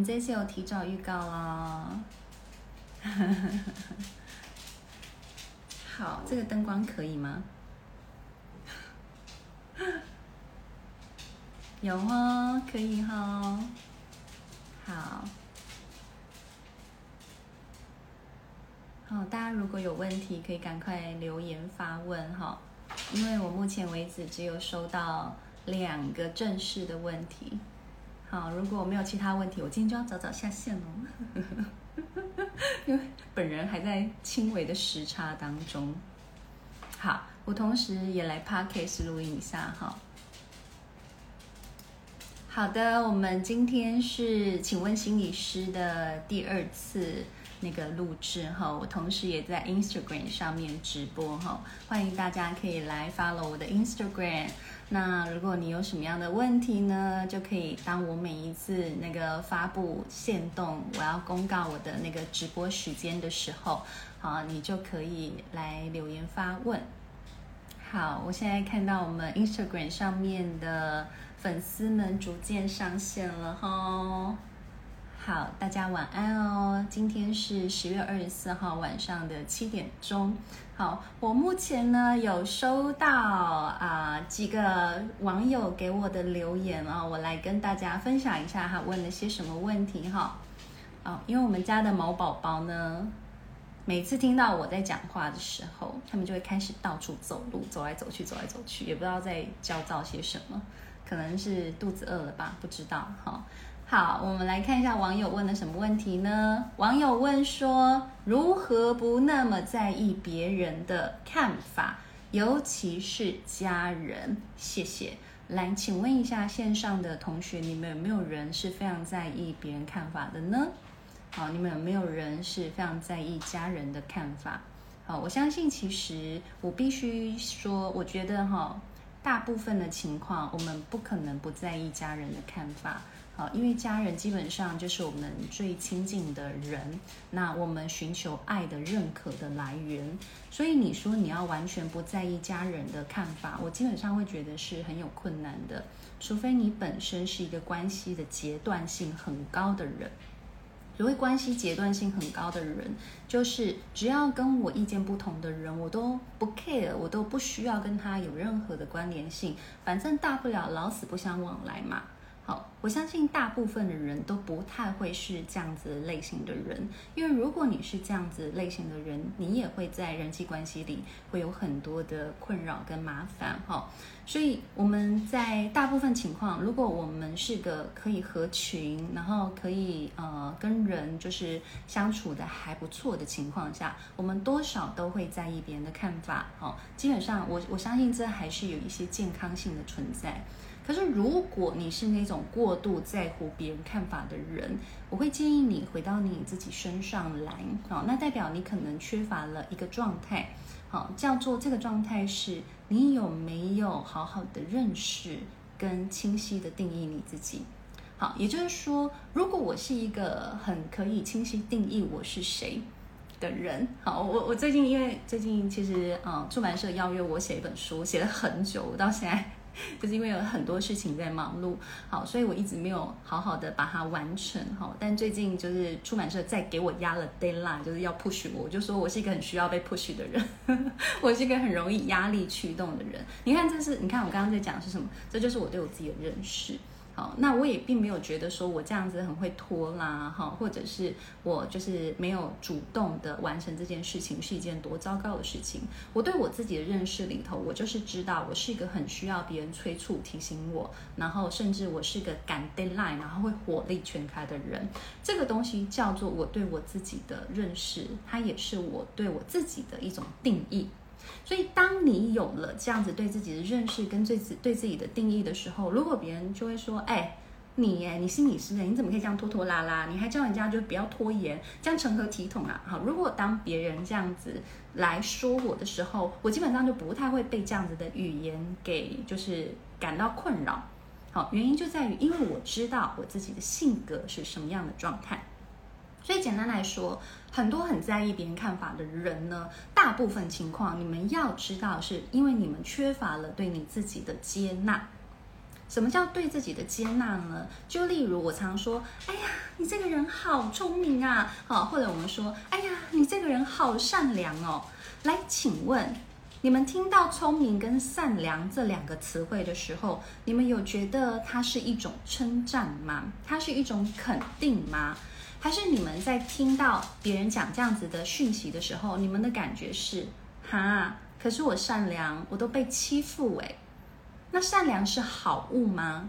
们这次有提早预告啦。好，这个灯光可以吗？有哦，可以哈、好，好，大家如果有问题，可以赶快留言发问哈。因为我目前为止只有收到两个正式的问题。好，如果没有其他问题，我今天就要早早下线哦。因为本人还在轻微的时差当中。好，我同时也来 Podcast 录音一下哈。好的，我们今天是请问心理师的第二次那个录制哈，我同时也在 Instagram 上面直播哈，欢迎大家可以来 follow 我的 Instagram。那如果你有什么样的问题呢，就可以当我每一次那个发布限动，我要公告我的那个直播时间的时候，好，你就可以来留言发问。好，我现在看到我们 Instagram 上面的。粉丝们逐渐上线了哈，好，大家晚安哦。今天是十月二十四号晚上的七点钟。好，我目前呢有收到啊、几个网友给我的留言啊、我来跟大家分享一下他问了些什么问题哈。啊、因为我们家的毛宝宝呢，每次听到我在讲话的时候，他们就会开始到处走路，走来走去，走来走去，也不知道在焦躁些什么。可能是肚子饿了吧，不知道。好，好，我们来看一下网友问了什么问题呢？网友问说，如何不那么在意别人的看法，尤其是家人？谢谢。来，请问一下线上的同学，你们有没有人是非常在意别人看法的呢？好，你们有没有人是非常在意家人的看法？好，我相信其实我必须说，我觉得哈。大部分的情况，我们不可能不在意家人的看法，好，因为家人基本上就是我们最亲近的人，那我们寻求爱的认可的来源，所以你说你要完全不在意家人的看法，我基本上会觉得是很有困难的，除非你本身是一个关系的阶段性很高的人。所谓关系阶段性很高的人，就是只要跟我意见不同的人，我都不 care，我都不需要跟他有任何的关联性，反正大不了老死不相往来嘛。我相信大部分的人都不太会是这样子类型的人，因为如果你是这样子类型的人，你也会在人际关系里会有很多的困扰跟麻烦哈。所以我们在大部分情况，如果我们是个可以合群，然后可以呃跟人就是相处的还不错的情况下，我们多少都会在意别人的看法。哈，基本上我我相信这还是有一些健康性的存在。可是，如果你是那种过度在乎别人看法的人，我会建议你回到你自己身上来。好，那代表你可能缺乏了一个状态。好，叫做这个状态是你有没有好好的认识跟清晰的定义你自己。好，也就是说，如果我是一个很可以清晰定义我是谁的人，好，我我最近因为最近其实啊，出版社邀约我写一本书，写了很久，我到现在。就是因为有很多事情在忙碌，好，所以我一直没有好好的把它完成，好，但最近就是出版社再给我压了 deadline，就是要 push 我，我就说我是一个很需要被 push 的人，我是一个很容易压力驱动的人。你看，这是你看我刚刚在讲的是什么？这就是我对我自己的认识。那我也并没有觉得说我这样子很会拖拉哈，或者是我就是没有主动的完成这件事情是一件多糟糕的事情。我对我自己的认识里头，我就是知道我是一个很需要别人催促提醒我，然后甚至我是个赶 deadline，然后会火力全开的人。这个东西叫做我对我自己的认识，它也是我对我自己的一种定义。所以，当你有了这样子对自己的认识跟对自对自己的定义的时候，如果别人就会说：“哎，你哎，你心理师哎，你怎么可以这样拖拖拉拉？你还叫人家就不要拖延，这样成何体统啊？”好，如果当别人这样子来说我的时候，我基本上就不太会被这样子的语言给就是感到困扰。好，原因就在于，因为我知道我自己的性格是什么样的状态。所以简单来说，很多很在意别人看法的人呢，大部分情况你们要知道，是因为你们缺乏了对你自己的接纳。什么叫对自己的接纳呢？就例如我常说，哎呀，你这个人好聪明啊，好，或者我们说，哎呀，你这个人好善良哦。来，请问你们听到聪明跟善良这两个词汇的时候，你们有觉得它是一种称赞吗？它是一种肯定吗？还是你们在听到别人讲这样子的讯息的时候，你们的感觉是，哈，可是我善良，我都被欺负诶。那善良是好物吗？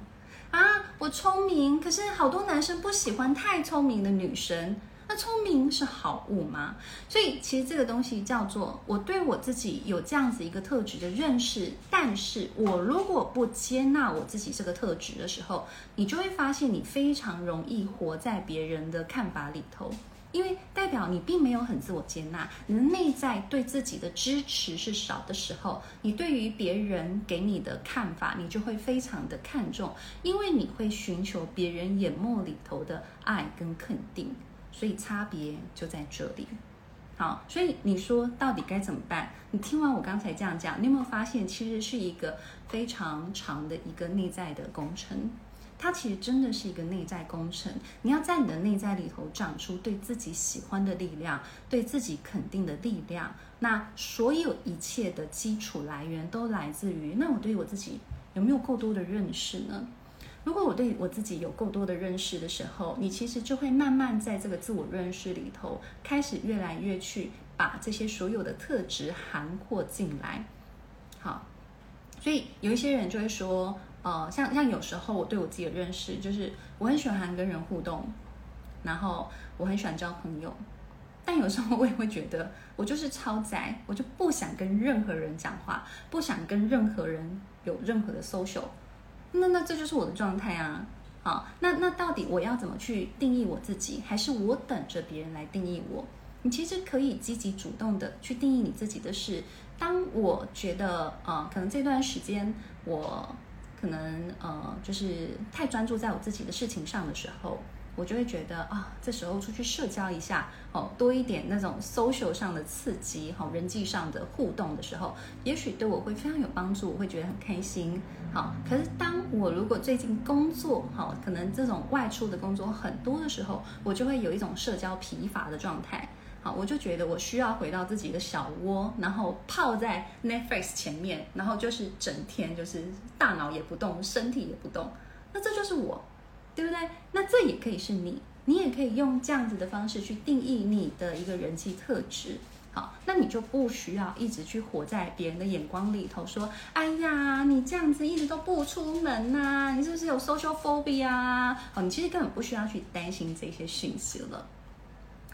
啊，我聪明，可是好多男生不喜欢太聪明的女生。那聪明是好物吗？所以其实这个东西叫做我对我自己有这样子一个特质的认识。但是我如果不接纳我自己这个特质的时候，你就会发现你非常容易活在别人的看法里头。因为代表你并没有很自我接纳，你的内在对自己的支持是少的时候，你对于别人给你的看法，你就会非常的看重，因为你会寻求别人眼目里头的爱跟肯定，所以差别就在这里。好，所以你说到底该怎么办？你听完我刚才这样讲，你有没有发现其实是一个非常长的一个内在的工程？它其实真的是一个内在工程，你要在你的内在里头长出对自己喜欢的力量，对自己肯定的力量。那所有一切的基础来源都来自于，那我对我自己有没有够多的认识呢？如果我对我自己有够多的认识的时候，你其实就会慢慢在这个自我认识里头，开始越来越去把这些所有的特质涵括进来。好，所以有一些人就会说。呃，像像有时候我对我自己的认识就是我很喜欢跟人互动，然后我很喜欢交朋友，但有时候我也会觉得我就是超宅，我就不想跟任何人讲话，不想跟任何人有任何的 social，那那这就是我的状态啊。好，那那到底我要怎么去定义我自己？还是我等着别人来定义我？你其实可以积极主动的去定义你自己的事。当我觉得呃，可能这段时间我。可能呃，就是太专注在我自己的事情上的时候，我就会觉得啊，这时候出去社交一下哦，多一点那种 social 上的刺激，好，人际上的互动的时候，也许对我会非常有帮助，我会觉得很开心。好，可是当我如果最近工作好，可能这种外出的工作很多的时候，我就会有一种社交疲乏的状态。好，我就觉得我需要回到自己的小窝，然后泡在 Netflix 前面，然后就是整天就是大脑也不动，身体也不动。那这就是我，对不对？那这也可以是你，你也可以用这样子的方式去定义你的一个人际特质。好，那你就不需要一直去活在别人的眼光里头，说，哎呀，你这样子一直都不出门呐，你是不是有 social phobia？啊好，你其实根本不需要去担心这些讯息了。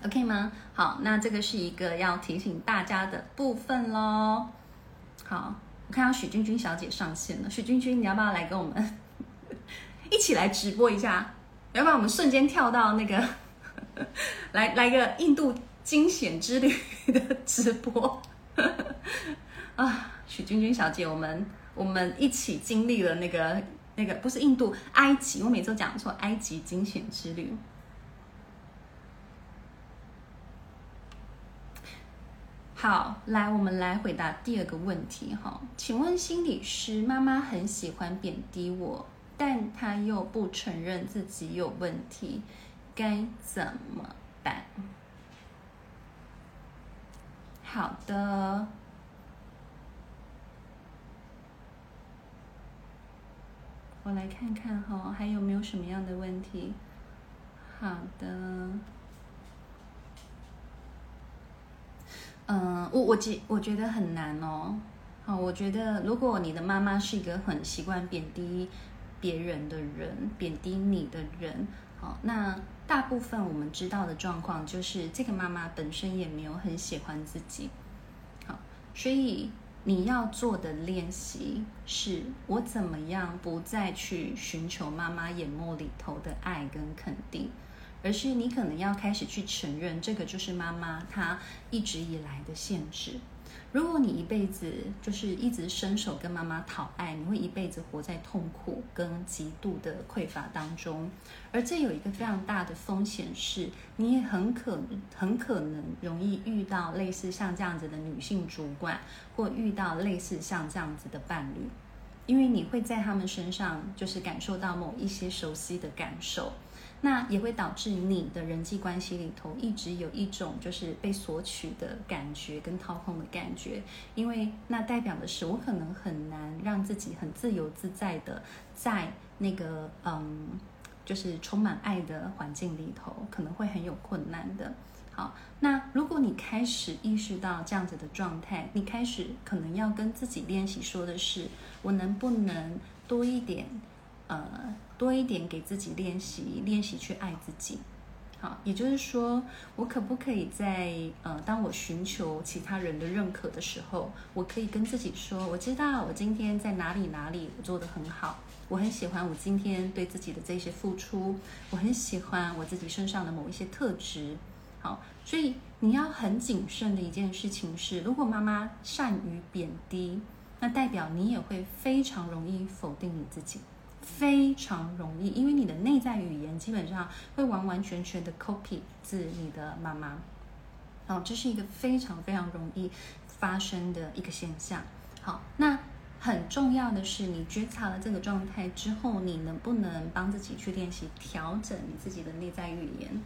OK 吗？好，那这个是一个要提醒大家的部分喽。好，我看到许君君小姐上线了，许君君，你要不要来跟我们一起来直播一下？要不然我们瞬间跳到那个，来来个印度惊险之旅的直播 啊！许君君小姐，我们我们一起经历了那个那个不是印度，埃及，我每次都讲错，埃及惊险之旅。好，来，我们来回答第二个问题哈。请问心理师，妈妈很喜欢贬低我，但他又不承认自己有问题，该怎么办？好的，我来看看哈，还有没有什么样的问题？好的。嗯，我我觉我觉得很难哦。好，我觉得如果你的妈妈是一个很习惯贬低别人的人，贬低你的人，好，那大部分我们知道的状况就是这个妈妈本身也没有很喜欢自己。好，所以你要做的练习是，我怎么样不再去寻求妈妈眼眸里头的爱跟肯定。而是你可能要开始去承认，这个就是妈妈她一直以来的限制。如果你一辈子就是一直伸手跟妈妈讨爱，你会一辈子活在痛苦跟极度的匮乏当中。而这有一个非常大的风险是，你也很可很可能容易遇到类似像这样子的女性主管，或遇到类似像这样子的伴侣。因为你会在他们身上就是感受到某一些熟悉的感受。那也会导致你的人际关系里头一直有一种就是被索取的感觉跟掏空的感觉，因为那代表的是我可能很难让自己很自由自在的在那个嗯，就是充满爱的环境里头，可能会很有困难的。好，那如果你开始意识到这样子的状态，你开始可能要跟自己练习说的是，我能不能多一点？呃，多一点给自己练习，练习去爱自己。好，也就是说，我可不可以在呃，当我寻求其他人的认可的时候，我可以跟自己说，我知道我今天在哪里哪里我做得很好，我很喜欢我今天对自己的这些付出，我很喜欢我自己身上的某一些特质。好，所以你要很谨慎的一件事情是，如果妈妈善于贬低，那代表你也会非常容易否定你自己。非常容易，因为你的内在语言基本上会完完全全的 copy 自你的妈妈，好，这是一个非常非常容易发生的一个现象。好，那很重要的是，你觉察了这个状态之后，你能不能帮自己去练习调整你自己的内在语言？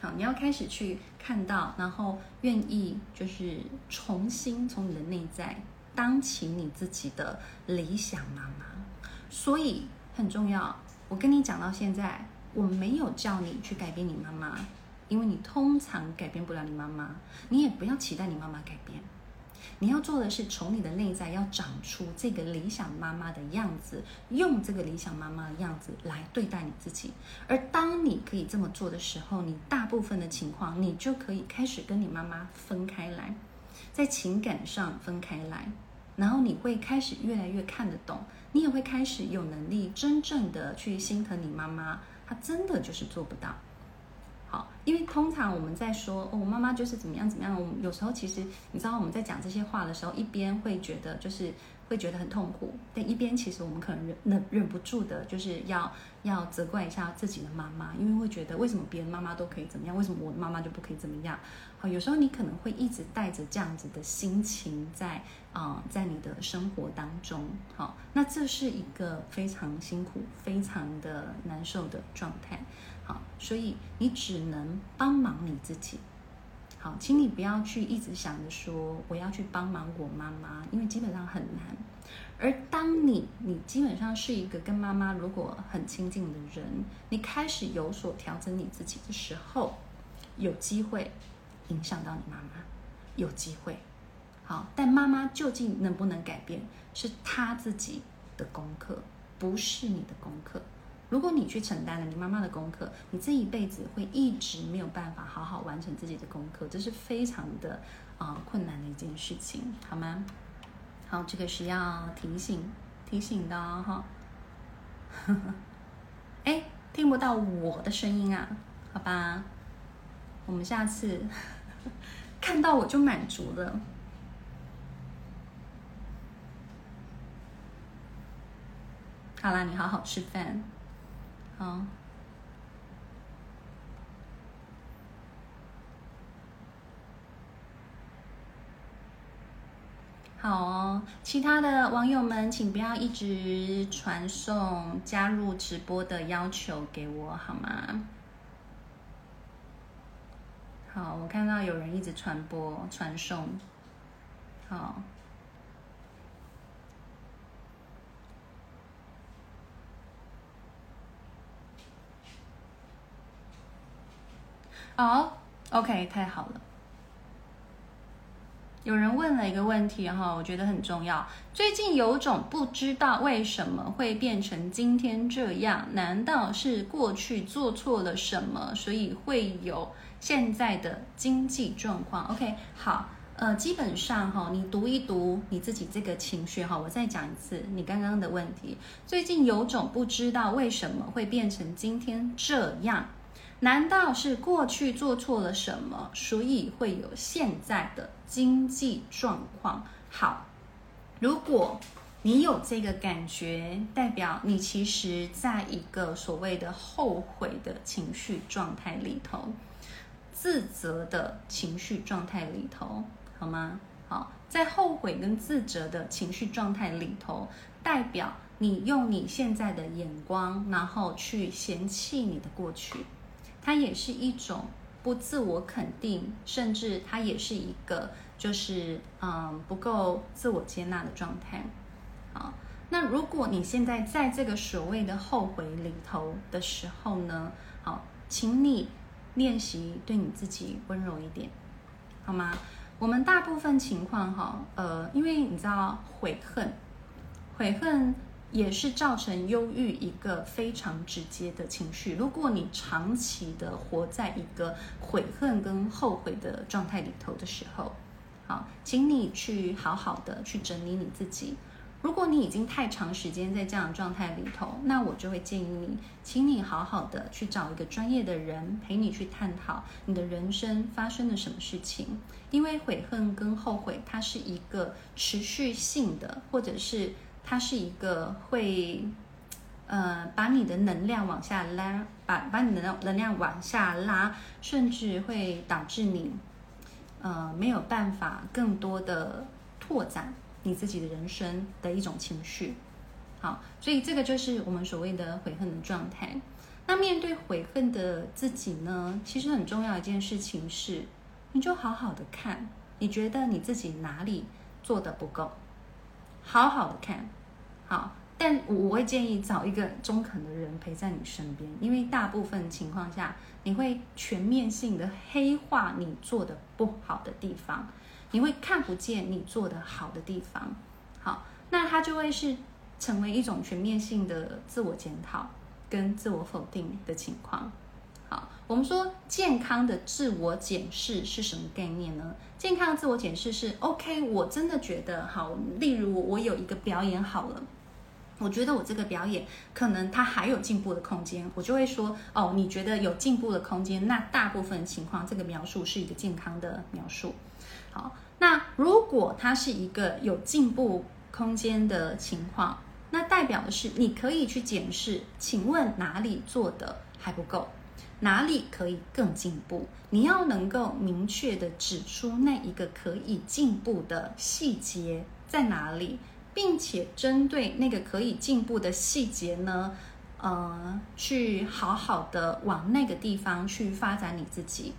好，你要开始去看到，然后愿意就是重新从你的内在当起你自己的理想妈妈，所以。很重要，我跟你讲到现在，我没有叫你去改变你妈妈，因为你通常改变不了你妈妈，你也不要期待你妈妈改变。你要做的是从你的内在要长出这个理想妈妈的样子，用这个理想妈妈的样子来对待你自己。而当你可以这么做的时候，你大部分的情况，你就可以开始跟你妈妈分开来，在情感上分开来，然后你会开始越来越看得懂。你也会开始有能力真正的去心疼你妈妈，她真的就是做不到。好，因为通常我们在说哦，我妈妈就是怎么样怎么样，我们有时候其实你知道我们在讲这些话的时候，一边会觉得就是。会觉得很痛苦，但一边其实我们可能忍忍忍不住的，就是要要责怪一下自己的妈妈，因为会觉得为什么别人妈妈都可以怎么样，为什么我妈妈就不可以怎么样？好，有时候你可能会一直带着这样子的心情在啊、在你的生活当中，好，那这是一个非常辛苦、非常的难受的状态，好，所以你只能帮忙你自己。好，请你不要去一直想着说我要去帮忙我妈妈，因为基本上很难。而当你你基本上是一个跟妈妈如果很亲近的人，你开始有所调整你自己的时候，有机会影响到你妈妈，有机会。好，但妈妈究竟能不能改变，是她自己的功课，不是你的功课。如果你去承担了你妈妈的功课，你这一辈子会一直没有办法好好完成自己的功课，这是非常的啊、困难的一件事情，好吗？好，这个是要提醒提醒的哈。哎，听不到我的声音啊？好吧，我们下次看到我就满足了。好啦，你好好吃饭。好，好哦，其他的网友们，请不要一直传送加入直播的要求给我，好吗？好，我看有人一直传播传送，好。好，OK，太好了。有人问了一个问题哈，我觉得很重要。最近有种不知道为什么会变成今天这样，难道是过去做错了什么，所以会有现在的经济状况？OK，好，呃，基本上哈，你读一读你自己这个情绪哈，我再讲一次你刚刚的问题。最近有种不知道为什么会变成今天这样。难道是过去做错了什么，所以会有现在的经济状况？好，如果你有这个感觉，代表你其实在一个所谓的后悔的情绪状态里头，自责的情绪状态里头，好吗？好，在后悔跟自责的情绪状态里头，代表你用你现在的眼光，然后去嫌弃你的过去，它也是一种不自我肯定，甚至它也是一个就是嗯不够自我接纳的状态。好，那如果你现在在这个所谓的后悔里头的时候呢，好，请你练习对你自己温柔一点，好吗？我们大部分情况哈，呃，因为你知道悔恨，悔恨也是造成忧郁一个非常直接的情绪。如果你长期的活在一个悔恨跟后悔的状态里头的时候，好，请你去好好的去整理你自己。如果你已经太长时间在这样的状态里头，那我就会建议你，请你好好的去找一个专业的人陪你去探讨你的人生发生了什么事情。因为悔恨跟后悔，它是一个持续性的，或者是它是一个会，呃，把你的能量往下拉，把把你的能量往下拉，甚至会导致你，呃，没有办法更多的拓展。你自己的人生的一种情绪，好，所以这个就是我们所谓的悔恨的状态。那面对悔恨的自己呢，其实很重要一件事情是，你就好好的看，你觉得你自己哪里做得不够，好好的看，好。但我我会建议找一个中肯的人陪在你身边，因为大部分情况下，你会全面性的黑化你做的不好的地方。你会看不见你做的好的地方，好，那它就会是成为一种全面性的自我检讨跟自我否定的情况。好，我们说健康的自我检视是什么概念呢？健康的自我检视是 OK，我真的觉得好，例如我有一个表演好了，我觉得我这个表演可能它还有进步的空间，我就会说哦，你觉得有进步的空间，那大部分情况这个描述是一个健康的描述。好，那如果它是一个有进步空间的情况，那代表的是你可以去检视，请问哪里做的还不够，哪里可以更进步？你要能够明确的指出那一个可以进步的细节在哪里，并且针对那个可以进步的细节呢，呃，去好好的往那个地方去发展你自己。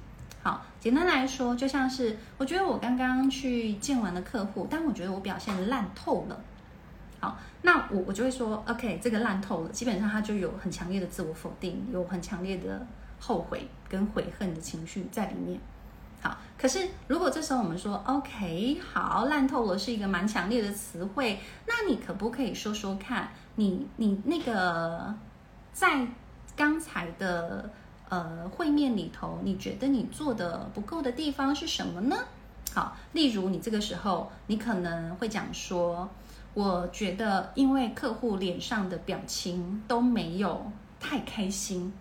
好，简单来说，就像是我觉得我刚刚去见完的客户，但我觉得我表现烂透了。好，那我我就会说，OK，这个烂透了，基本上他就有很强烈的自我否定，有很强烈的后悔跟悔恨的情绪在里面。好，可是如果这时候我们说，OK，好，烂透了是一个蛮强烈的词汇，那你可不可以说说看你你那个在刚才的。呃，会面里头，你觉得你做的不够的地方是什么呢？好，例如你这个时候，你可能会讲说，我觉得因为客户脸上的表情都没有太开心，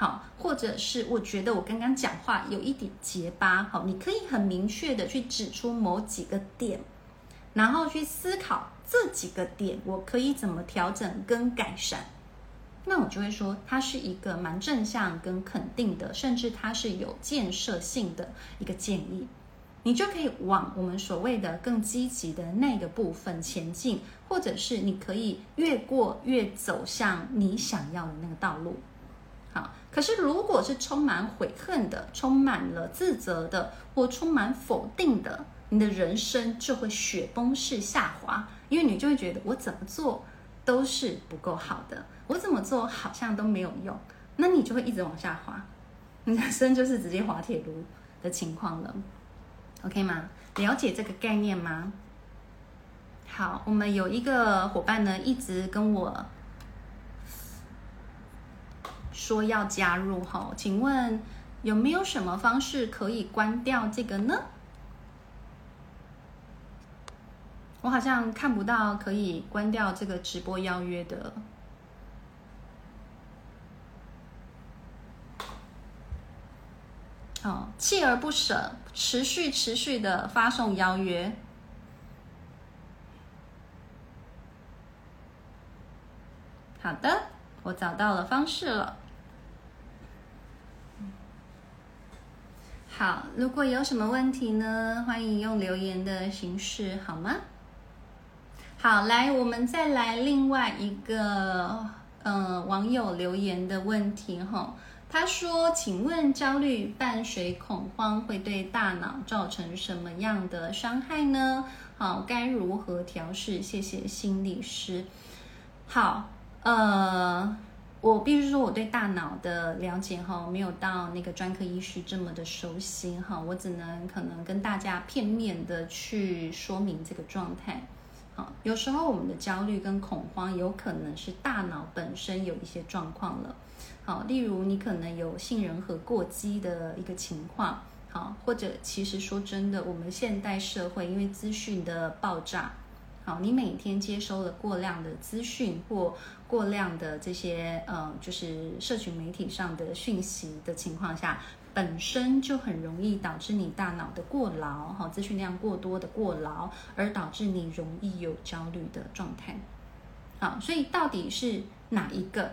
好，或者是我觉得我刚刚讲话有一点结巴，好，你可以很明确的去指出某几个点，然后去思考这几个点我可以怎么调整跟改善。那我就会说，它是一个蛮正向跟肯定的，甚至它是有建设性的一个建议，你就可以往我们所谓的更积极的那个部分前进，或者是你可以越过越走向你想要的那个道路。可是如果是充满悔恨的、充满了自责的或充满否定的，你的人生就会雪崩式下滑，因为你就会觉得我怎么做都是不够好的。我怎么做好像都没有用，那你就会一直往下滑，你的人生就是直接滑铁卢的情况了，OK 吗？了解这个概念吗？好，我们有一个伙伴呢，一直跟我说要加入哈，请问有没有什么方式可以关掉这个呢？我好像看不到可以关掉这个直播邀约的。哦，锲而不舍，持续持续的发送邀约。好的，我找到了方式了。好，如果有什么问题呢，欢迎用留言的形式，好吗？好，来，我们再来另外一个，呃，网友留言的问题哈。他说：“请问，焦虑伴随恐慌会对大脑造成什么样的伤害呢？好，该如何调试？谢谢心理师。好，呃。”我必须说，我对大脑的了解哈，没有到那个专科医师这么的熟悉哈，我只能可能跟大家片面的去说明这个状态。好，有时候我们的焦虑跟恐慌有可能是大脑本身有一些状况了。好，例如你可能有杏仁核过激的一个情况，好，或者其实说真的，我们现代社会因为资讯的爆炸。好，你每天接收了过量的资讯或过量的这些呃，就是社群媒体上的讯息的情况下，本身就很容易导致你大脑的过劳，哈，资讯量过多的过劳，而导致你容易有焦虑的状态。好，所以到底是哪一个？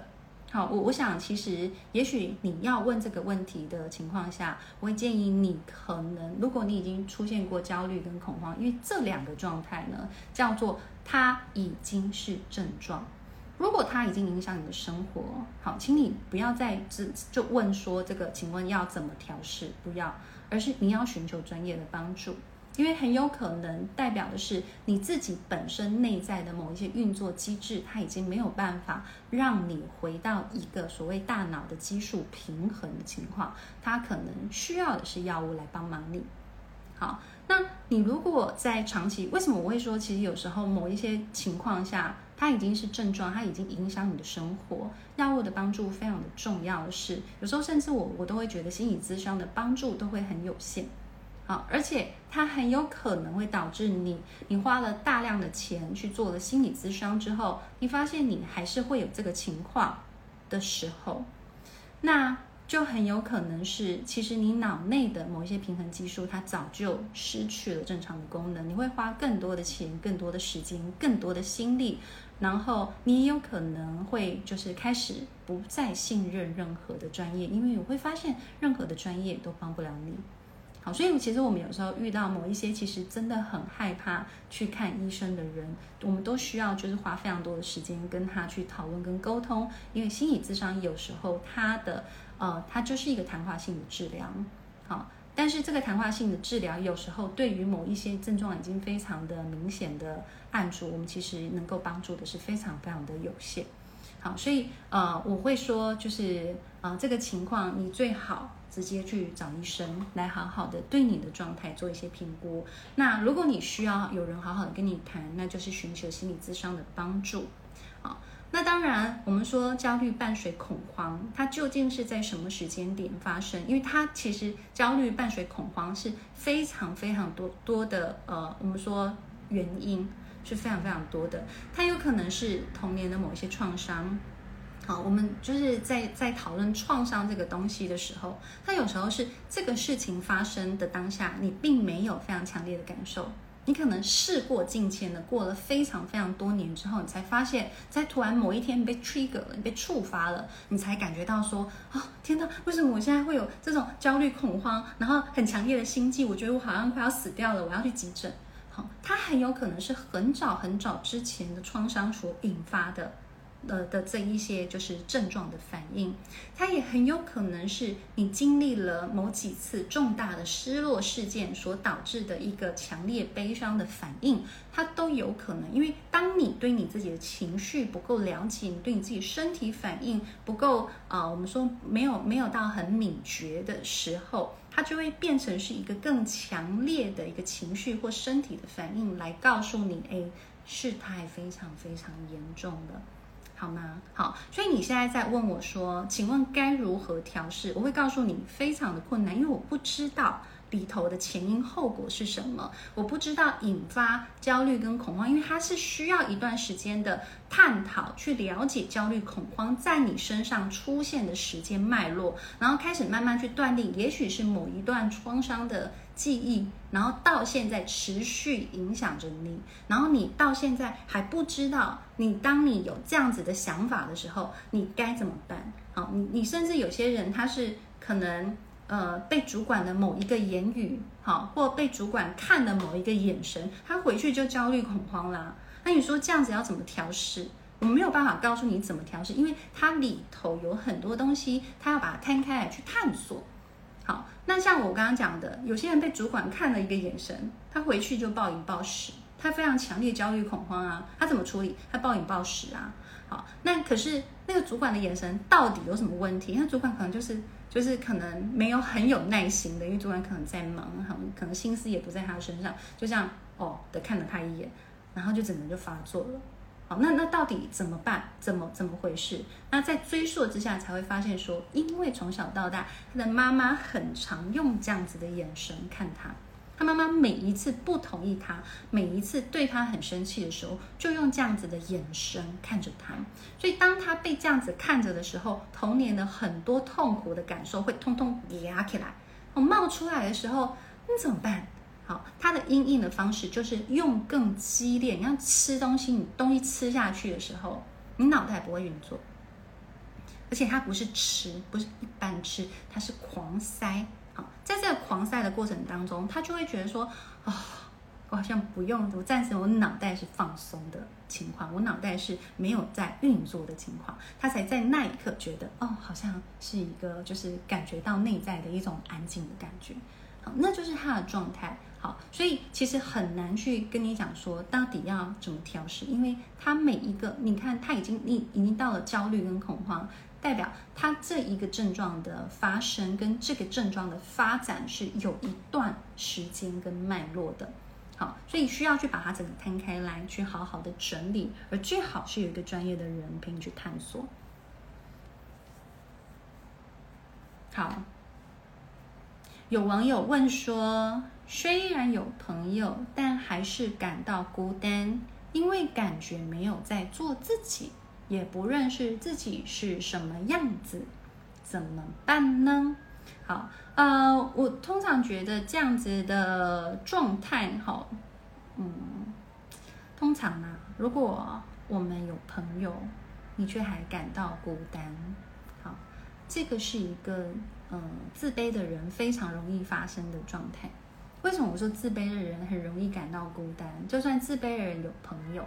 好，我我想其实也许你要问这个问题的情况下，我会建议你可能，如果你已经出现过焦虑跟恐慌，因为这两个状态呢，叫做它已经是症状。如果它已经影响你的生活，好，请你不要再只就问说这个，请问要怎么调试？不要，而是你要寻求专业的帮助。因为很有可能代表的是你自己本身内在的某一些运作机制，它已经没有办法让你回到一个所谓大脑的激素平衡的情况，它可能需要的是药物来帮忙你。好，那你如果在长期，为什么我会说，其实有时候某一些情况下，它已经是症状，它已经影响你的生活，药物的帮助非常的重要是，有时候甚至我我都会觉得心理咨商的帮助都会很有限。好，而且它很有可能会导致你，你花了大量的钱去做了心理咨商之后，你发现你还是会有这个情况的时候，那就很有可能是，其实你脑内的某一些平衡激素，它早就失去了正常的功能。你会花更多的钱、更多的时间、更多的心力，然后你也有可能会就是开始不再信任任何的专业，因为我会发现任何的专业都帮不了你。好，所以其实我们有时候遇到某一些其实真的很害怕去看医生的人，我们都需要就是花非常多的时间跟他去讨论跟沟通，因为心理咨商有时候它的呃，它就是一个谈话性的治疗。好，但是这个谈话性的治疗有时候对于某一些症状已经非常的明显的案主，我们其实能够帮助的是非常非常的有限。好，所以呃，我会说就是呃，这个情况你最好。直接去找医生来好好的对你的状态做一些评估。那如果你需要有人好好的跟你谈，那就是寻求心理咨商的帮助。好，那当然我们说焦虑伴随恐慌，它究竟是在什么时间点发生？因为它其实焦虑伴随恐慌是非常非常多多的，呃，我们说原因是非常非常多的。它有可能是童年的某一些创伤。好，我们就是在在讨论创伤这个东西的时候，它有时候是这个事情发生的当下，你并没有非常强烈的感受，你可能事过境迁的，过了非常非常多年之后，你才发现，在突然某一天你被 trigger 了，你被触发了，你才感觉到说，哦，天哪，为什么我现在会有这种焦虑恐慌，然后很强烈的心悸，我觉得我好像快要死掉了，我要去急诊。好，它很有可能是很早很早之前的创伤所引发的。呃的这一些就是症状的反应，它也很有可能是你经历了某几次重大的失落事件所导致的一个强烈悲伤的反应，它都有可能。因为当你对你自己的情绪不够了解，你对你自己身体反应不够啊、我们说没有没有到很敏觉的时候，它就会变成是一个更强烈的一个情绪或身体的反应来告诉你，哎，事态非常非常严重了。好吗？好，所以你现在在问我说，请问该如何调试？我会告诉你，非常的困难，因为我不知道里头的前因后果是什么，我不知道引发焦虑跟恐慌，因为它是需要一段时间的探讨，去了解焦虑恐慌在你身上出现的时间脉络，然后开始慢慢去断定，也许是某一段创伤的。记忆，然后到现在持续影响着你，然后你到现在还不知道，你当你有这样子的想法的时候，你该怎么办？好，你你甚至有些人他是可能呃被主管的某一个言语，好，或被主管看的某一个眼神，他回去就焦虑恐慌啦。那你说这样子要怎么调试？我没有办法告诉你怎么调试，因为它里头有很多东西，他要把它摊开来去探索。好，那像我刚刚讲的，有些人被主管看了一个眼神，他回去就暴饮暴食，他非常强烈焦虑恐慌啊，他怎么处理？他暴饮暴食啊。好，那可是那个主管的眼神到底有什么问题？那主管可能就是就是可能没有很有耐心的，因为主管可能在忙，哈，可能心思也不在他身上，就这样哦的看了他一眼，然后就整个就发作了。好，那那到底怎么办？怎么怎么回事？那在追溯之下才会发现说，因为从小到大，他的妈妈很常用这样子的眼神看他。他妈妈每一次不同意他，每一次对他很生气的时候，就用这样子的眼神看着他。所以当他被这样子看着的时候，童年的很多痛苦的感受会通通压起来，哦，冒出来的时候，你怎么办？好，它的因应的方式就是用更激烈。你要吃东西，你东西吃下去的时候，你脑袋不会运作，而且它不是吃，不是一般吃，它是狂塞。好，在这个狂塞的过程当中，他就会觉得说，啊、哦，我好像不用，我暂时我脑袋是放松的情况，我脑袋是没有在运作的情况，他才在那一刻觉得，哦，好像是一个就是感觉到内在的一种安静的感觉，好，那就是他的状态。好，所以其实很难去跟你讲说到底要怎么调试，因为他每一个，你看他已经你已经到了焦虑跟恐慌。代表他这一个症状的发生跟这个症状的发展是有一段时间跟脉络的，好，所以需要去把它整个摊开来，去好好的整理，而最好是有一个专业的人陪你去探索。好，有网友问说，虽然有朋友，但还是感到孤单，因为感觉没有在做自己。也不认识自己是什么样子，怎么办呢？好，呃，我通常觉得这样子的状态，哈，嗯，通常呢，如果我们有朋友，你却还感到孤单，好，这个是一个嗯自卑的人非常容易发生的状态。为什么我说自卑的人很容易感到孤单？就算自卑的人有朋友。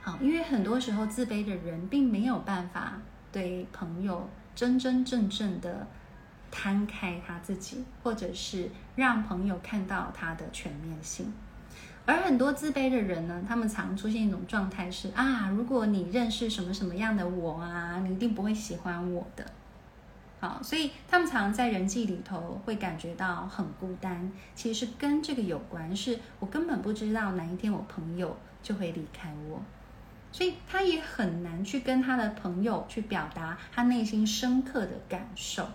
好，因为很多时候自卑的人并没有办法对朋友真真正正的摊开他自己，或者是让朋友看到他的全面性。而很多自卑的人呢，他们常出现一种状态是啊，如果你认识什么什么样的我啊，你一定不会喜欢我的。好，所以他们常常在人际里头会感觉到很孤单，其实是跟这个有关，是我根本不知道哪一天我朋友就会离开我。所以他也很难去跟他的朋友去表达他内心深刻的感受，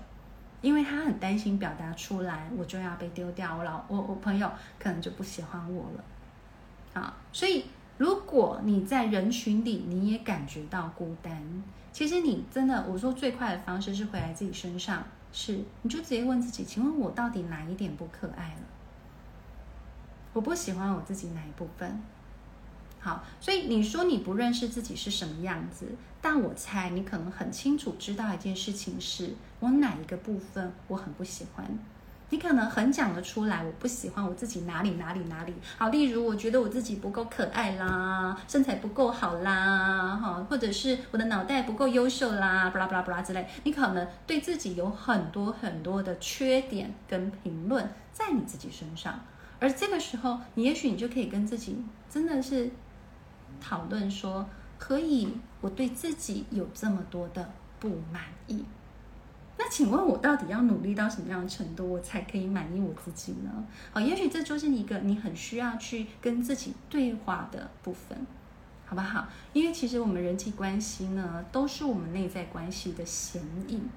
因为他很担心表达出来，我就要被丢掉了，我我朋友可能就不喜欢我了，啊，所以如果你在人群里你也感觉到孤单，其实你真的，我说最快的方式是回来自己身上，是你就直接问自己，请问我到底哪一点不可爱了？我不喜欢我自己哪一部分？好，所以你说你不认识自己是什么样子，但我猜你可能很清楚知道一件事情是，我哪一个部分我很不喜欢。你可能很讲得出来，我不喜欢我自己哪里哪里哪里。好，例如我觉得我自己不够可爱啦，身材不够好啦，哈，或者是我的脑袋不够优秀啦，巴拉巴拉巴拉之类。你可能对自己有很多很多的缺点跟评论在你自己身上，而这个时候，你也许你就可以跟自己真的是。讨论说，可以，我对自己有这么多的不满意，那请问我到底要努力到什么样的程度，我才可以满意我自己呢？好，也许这就是一个你很需要去跟自己对话的部分，好不好？因为其实我们人际关系呢，都是我们内在关系的显影。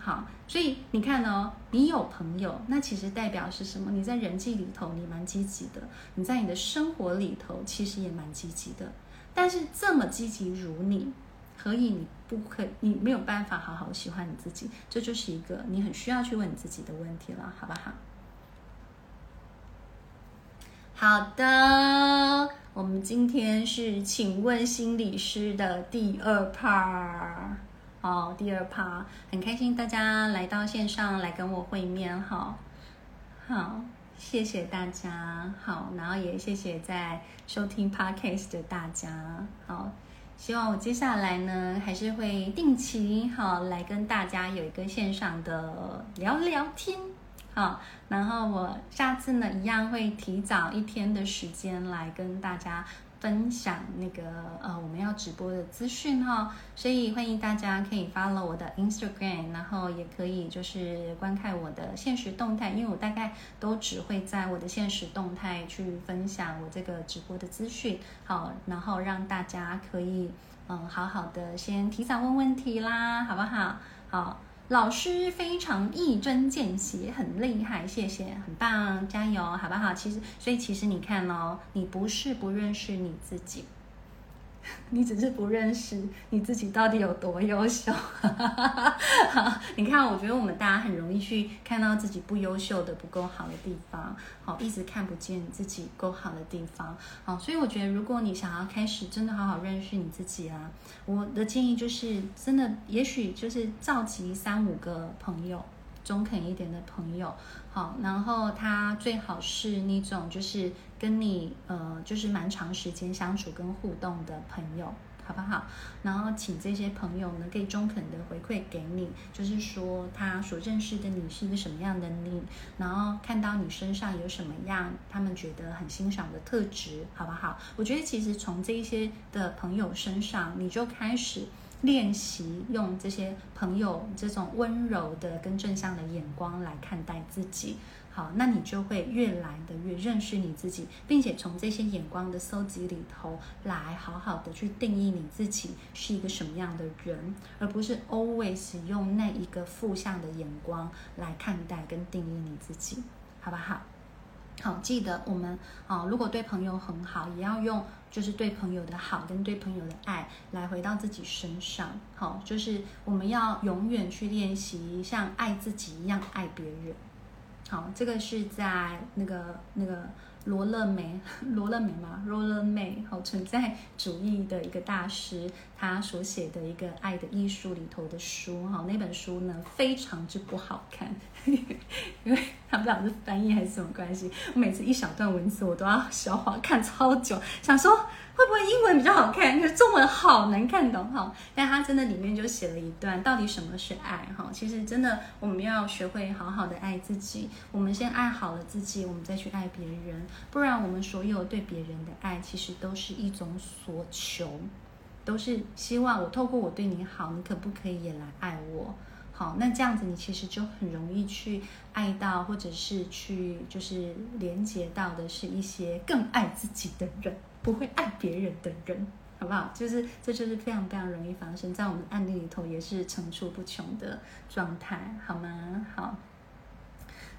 好，所以你看哦，你有朋友，那其实代表是什么？你在人际里头，你蛮积极的；你在你的生活里头，其实也蛮积极的。但是这么积极如你，何以你不可？你没有办法好好喜欢你自己？这就是一个你很需要去问你自己的问题了，好不好？好的，我们今天是请问心理师的第二 part。哦，第二趴，很开心大家来到线上来跟我会面，好，好，谢谢大家，好，然后也谢谢在收听 Podcast 的大家，好，希望我接下来呢还是会定期好来跟大家有一个线上的聊聊天，好，然后我下次呢一样会提早一天的时间来跟大家。分享那个呃我们要直播的资讯哈，所以欢迎大家可以 follow 我的 Instagram，然后也可以就是观看我的现实动态，因为我大概都只会在我的现实动态去分享我这个直播的资讯，好，然后让大家可以嗯好好的先提早问问题啦，好不好？好。老师非常一针见血，很厉害，谢谢，很棒，加油，好不好？其实，所以其实你看哦，你不是不认识你自己。你只是不认识你自己到底有多优秀，好，你看，我觉得我们大家很容易去看到自己不优秀的、不够好的地方，好，一直看不见自己够好的地方，好，所以我觉得，如果你想要开始真的好好认识你自己啊，我的建议就是，真的，也许就是召集三五个朋友。中肯一点的朋友，好，然后他最好是那种就是跟你呃就是蛮长时间相处跟互动的朋友，好不好？然后请这些朋友呢，可以中肯的回馈给你，就是说他所认识的你是一个什么样的你，然后看到你身上有什么样他们觉得很欣赏的特质，好不好？我觉得其实从这些的朋友身上，你就开始。练习用这些朋友这种温柔的跟正向的眼光来看待自己，好，那你就会越来的越认识你自己，并且从这些眼光的搜集里头来好好的去定义你自己是一个什么样的人，而不是 always 用那一个负向的眼光来看待跟定义你自己，好不好？好，记得我们啊，如果对朋友很好，也要用就是对朋友的好跟对朋友的爱来回到自己身上。好，就是我们要永远去练习像爱自己一样爱别人。好，这个是在那个那个。罗勒梅，罗勒梅嘛，罗勒梅，好，存在主义的一个大师，他所写的一个爱的艺术里头的书，哈，那本书呢非常之不好看，因为他不知道是翻译还是什么关系，我每次一小段文字我都要消化看超久，想说。会不会英文比较好看？可是中文好难看懂哈。但他真的里面就写了一段，到底什么是爱哈？其实真的我们要学会好好的爱自己。我们先爱好了自己，我们再去爱别人。不然我们所有对别人的爱，其实都是一种索求，都是希望我透过我对你好，你可不可以也来爱我？好，那这样子你其实就很容易去爱到，或者是去就是连接到的是一些更爱自己的人。不会爱别人的人，好不好？就是这就是非常非常容易发生在我们案例里头，也是层出不穷的状态，好吗？好，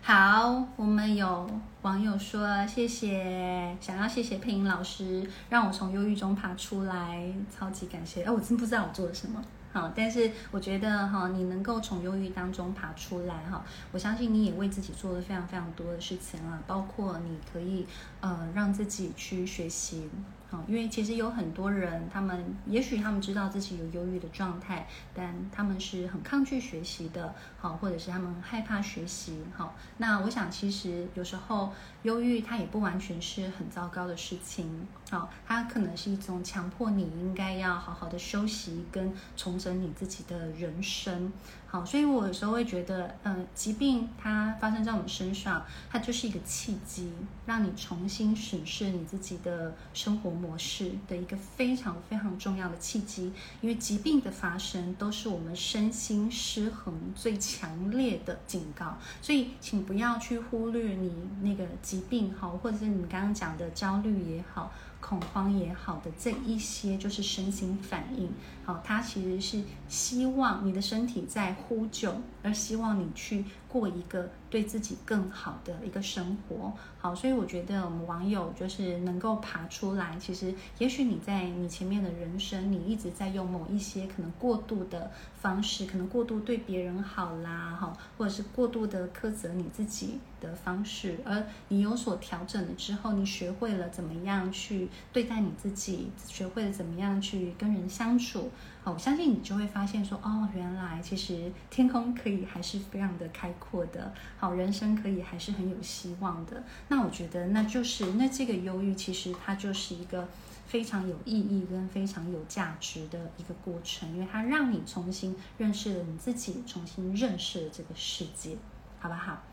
好，我们有网友说谢谢，想要谢谢配音老师，让我从忧郁中爬出来，超级感谢。哎，我真不知道我做了什么。好，但是我觉得哈，你能够从忧郁当中爬出来哈，我相信你也为自己做了非常非常多的事情啊，包括你可以呃让自己去学习。好，因为其实有很多人，他们也许他们知道自己有忧郁的状态，但他们是很抗拒学习的，好，或者是他们害怕学习，好。那我想，其实有时候忧郁它也不完全是很糟糕的事情，好，它可能是一种强迫你应该要好好的休息跟重整你自己的人生。好，所以我有时候会觉得，嗯，疾病它发生在我们身上，它就是一个契机，让你重新审视你自己的生活模式的一个非常非常重要的契机。因为疾病的发生都是我们身心失衡最强烈的警告，所以请不要去忽略你那个疾病好，或者是你刚刚讲的焦虑也好。恐慌也好的这一些就是身心反应，好，它其实是希望你的身体在呼救，而希望你去过一个对自己更好的一个生活。好，所以我觉得我们网友就是能够爬出来，其实也许你在你前面的人生，你一直在用某一些可能过度的方式，可能过度对别人好啦，哈，或者是过度的苛责你自己的方式，而你有所调整了之后，你学会了怎么样去对待你自己，学会了怎么样去跟人相处。好，我相信你就会发现说，哦，原来其实天空可以还是非常的开阔的，好，人生可以还是很有希望的。那我觉得，那就是那这个忧郁，其实它就是一个非常有意义跟非常有价值的一个过程，因为它让你重新认识了你自己，重新认识了这个世界，好不好？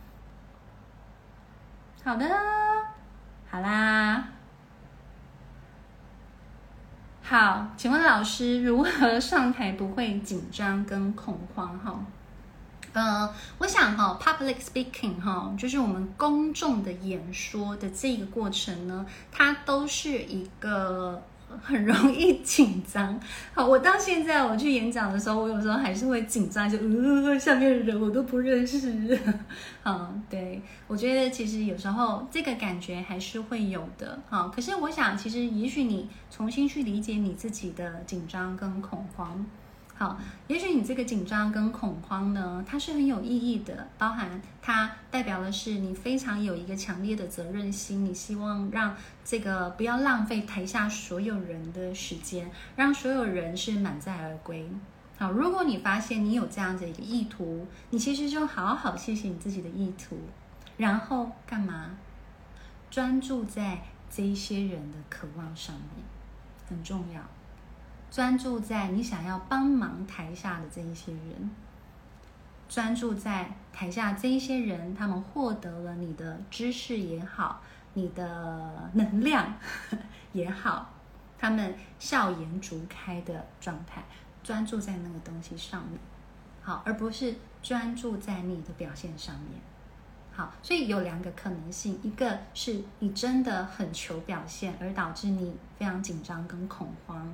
好的，好啦。好，请问老师如何上台不会紧张跟恐慌？哈，呃，我想哈，public speaking 哈，就是我们公众的演说的这个过程呢，它都是一个。很容易紧张。好，我到现在我去演讲的时候，我有时候还是会紧张，就呃，下面的人我都不认识。嗯，对，我觉得其实有时候这个感觉还是会有的。好，可是我想，其实也许你重新去理解你自己的紧张跟恐慌。好，也许你这个紧张跟恐慌呢，它是很有意义的，包含它代表的是你非常有一个强烈的责任心，你希望让这个不要浪费台下所有人的时间，让所有人是满载而归。好，如果你发现你有这样子一个意图，你其实就好好谢谢你自己的意图，然后干嘛？专注在这一些人的渴望上面，很重要。专注在你想要帮忙台下的这一些人，专注在台下这一些人，他们获得了你的知识也好，你的能量也好，他们笑颜逐开的状态，专注在那个东西上面，好，而不是专注在你的表现上面，好，所以有两个可能性，一个是你真的很求表现，而导致你非常紧张跟恐慌。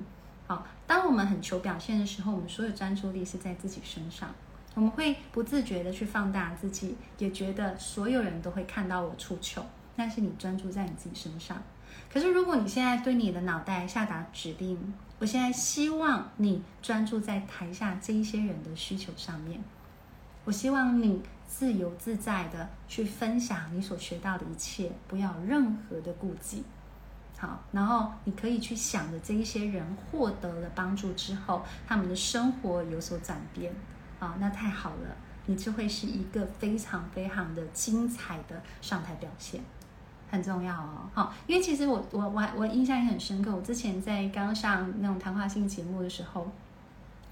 当我们很求表现的时候，我们所有专注力是在自己身上，我们会不自觉的去放大自己，也觉得所有人都会看到我出糗。但是你专注在你自己身上。可是如果你现在对你的脑袋下达指令，我现在希望你专注在台下这一些人的需求上面，我希望你自由自在的去分享你所学到的一切，不要任何的顾忌。好，然后你可以去想着这一些人获得了帮助之后，他们的生活有所转变，啊，那太好了，你就会是一个非常非常的精彩的上台表现，很重要哦。好，因为其实我我我我印象也很深刻，我之前在刚上那种谈话性节目的时候。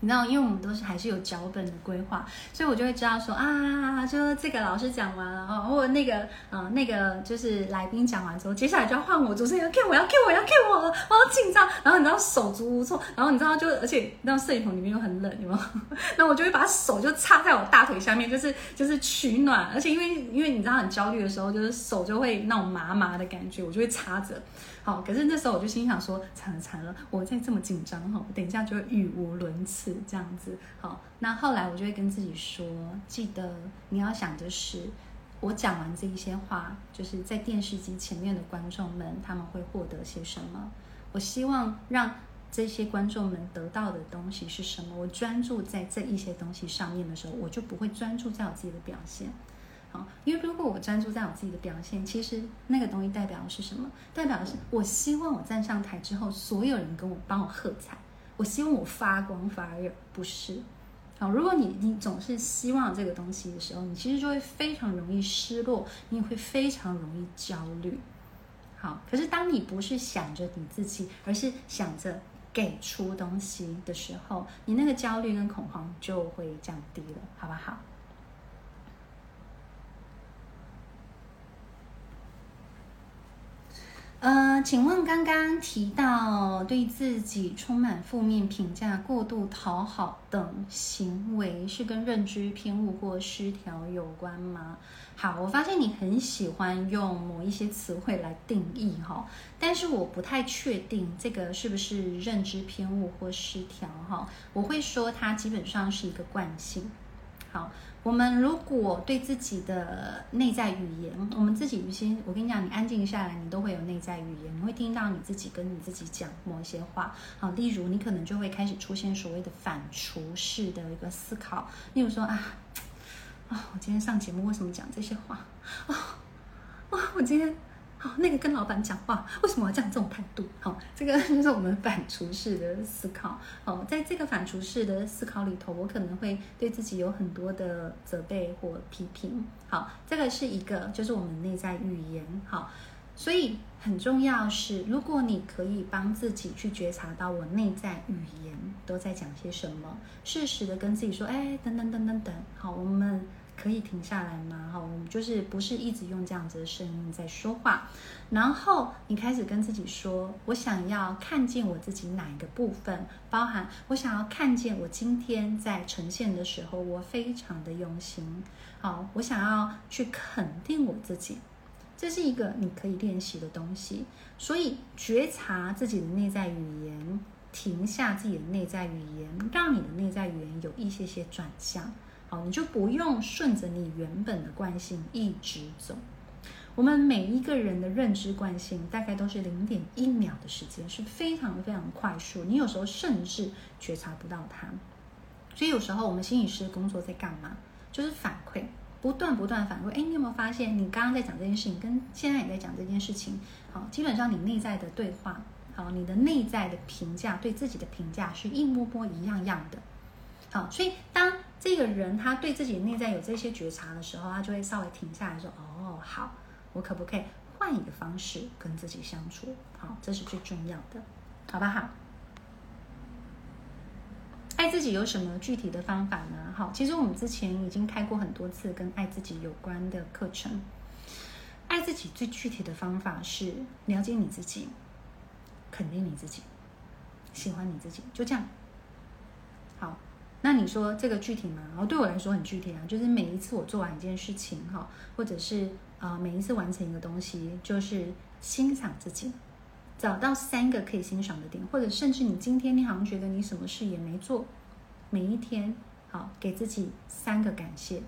你知道，因为我们都是还是有脚本的规划，所以我就会知道说啊，就这个老师讲完了哦，或那个呃那个就是来宾讲完之后，接下来就要换我主持人要 Q 我要 Q 我要 Q 我，我好紧张。然后你知道手足无措，然后你知道就而且那摄影棚里面又很冷，有没有？那我就会把手就插在我大腿下面，就是就是取暖。而且因为因为你知道很焦虑的时候，就是手就会那种麻麻的感觉，我就会插着。好，可是那时候我就心想说，惨了惨了，我再这么紧张哈，等一下就会语无伦次这样子。好，那后来我就会跟自己说，记得你要想的是，我讲完这一些话，就是在电视机前面的观众们他们会获得些什么？我希望让这些观众们得到的东西是什么？我专注在这一些东西上面的时候，我就不会专注在我自己的表现。好，因为如果我专注在我自己的表现，其实那个东西代表的是什么？代表的是我希望我站上台之后，所有人跟我帮我喝彩，我希望我发光发热，不是？好，如果你你总是希望这个东西的时候，你其实就会非常容易失落，你也会非常容易焦虑。好，可是当你不是想着你自己，而是想着给出东西的时候，你那个焦虑跟恐慌就会降低了，好不好？呃，请问刚刚提到对自己充满负面评价、过度讨好等行为，是跟认知偏误或失调有关吗？好，我发现你很喜欢用某一些词汇来定义哈，但是我不太确定这个是不是认知偏误或失调哈。我会说它基本上是一个惯性。好，我们如果对自己的内在语言，我们自己先，我跟你讲，你安静下来，你都会有内在语言，你会听到你自己跟你自己讲某一些话。好，例如你可能就会开始出现所谓的反刍式的一个思考，例如说啊啊，我今天上节目为什么讲这些话啊？啊，我今天。好，那个跟老板讲话，为什么要这样这种态度？好，这个 就是我们反刍式的思考。好，在这个反刍式的思考里头，我可能会对自己有很多的责备或批评。好，这个是一个，就是我们内在语言。好，所以很重要是，如果你可以帮自己去觉察到我内在语言都在讲些什么，适时的跟自己说，哎，等等等等等。好，我们。可以停下来吗？哈，我们就是不是一直用这样子的声音在说话，然后你开始跟自己说：“我想要看见我自己哪一个部分，包含我想要看见我今天在呈现的时候，我非常的用心。好，我想要去肯定我自己，这是一个你可以练习的东西。所以觉察自己的内在语言，停下自己的内在语言，让你的内在语言有一些些转向。”好，你就不用顺着你原本的惯性一直走。我们每一个人的认知惯性大概都是零点一秒的时间，是非常非常快速。你有时候甚至觉察不到它。所以有时候我们心理师的工作在干嘛？就是反馈，不断不断反馈。哎，你有没有发现，你刚刚在讲这件事情，跟现在你在讲这件事情，好，基本上你内在的对话，好，你的内在的评价，对自己的评价是一模模一样样的。好，所以当这个人他对自己内在有这些觉察的时候，他就会稍微停下来说：“哦，好，我可不可以换一个方式跟自己相处？好，这是最重要的，好不好？爱自己有什么具体的方法呢？好，其实我们之前已经开过很多次跟爱自己有关的课程。爱自己最具体的方法是了解你自己，肯定你自己，喜欢你自己，就这样。好。那你说这个具体吗？哦，对我来说很具体啊，就是每一次我做完一件事情哈，或者是啊、呃、每一次完成一个东西，就是欣赏自己，找到三个可以欣赏的点，或者甚至你今天你好像觉得你什么事也没做，每一天好给自己三个感谢，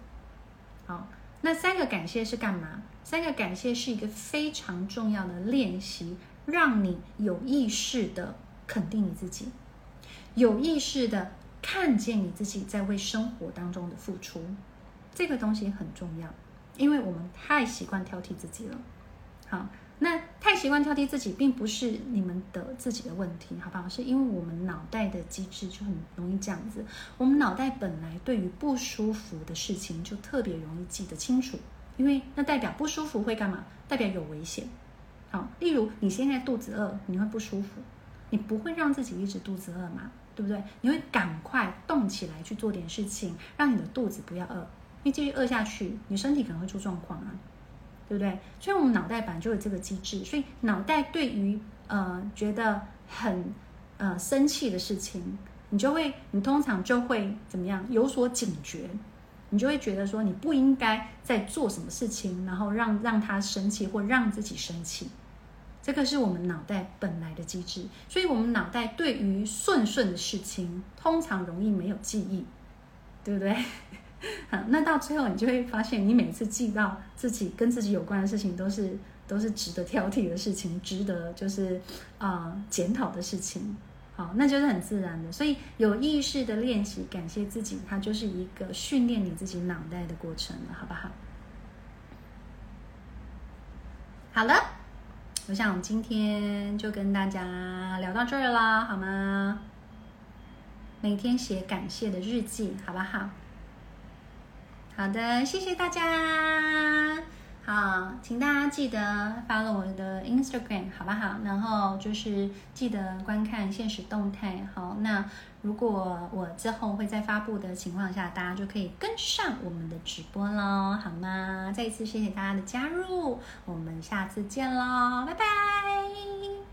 好，那三个感谢是干嘛？三个感谢是一个非常重要的练习，让你有意识的肯定你自己，有意识的。看见你自己在为生活当中的付出，这个东西很重要，因为我们太习惯挑剔自己了。好，那太习惯挑剔自己，并不是你们的自己的问题，好不好？是因为我们脑袋的机制就很容易这样子。我们脑袋本来对于不舒服的事情就特别容易记得清楚，因为那代表不舒服会干嘛？代表有危险。好，例如你现在肚子饿，你会不舒服，你不会让自己一直肚子饿吗？对不对？你会赶快动起来去做点事情，让你的肚子不要饿，因为继续饿下去，你身体可能会出状况啊，对不对？所以，我们脑袋本来就有这个机制，所以脑袋对于呃觉得很呃生气的事情，你就会，你通常就会怎么样？有所警觉，你就会觉得说你不应该在做什么事情，然后让让他生气或让自己生气。这个是我们脑袋本来的机制，所以我们脑袋对于顺顺的事情，通常容易没有记忆，对不对？好，那到最后你就会发现，你每次记到自己跟自己有关的事情，都是都是值得挑剔的事情，值得就是啊、检讨的事情。好，那就是很自然的。所以有意识的练习，感谢自己，它就是一个训练你自己脑袋的过程了，好不好？好了。我想今天就跟大家聊到这儿了，好吗？每天写感谢的日记，好不好？好的，谢谢大家。好，请大家记得 follow 我的 Instagram，好不好？然后就是记得观看现实动态。好，那。如果我之后会再发布的情况下，大家就可以跟上我们的直播喽，好吗？再一次谢谢大家的加入，我们下次见喽，拜拜。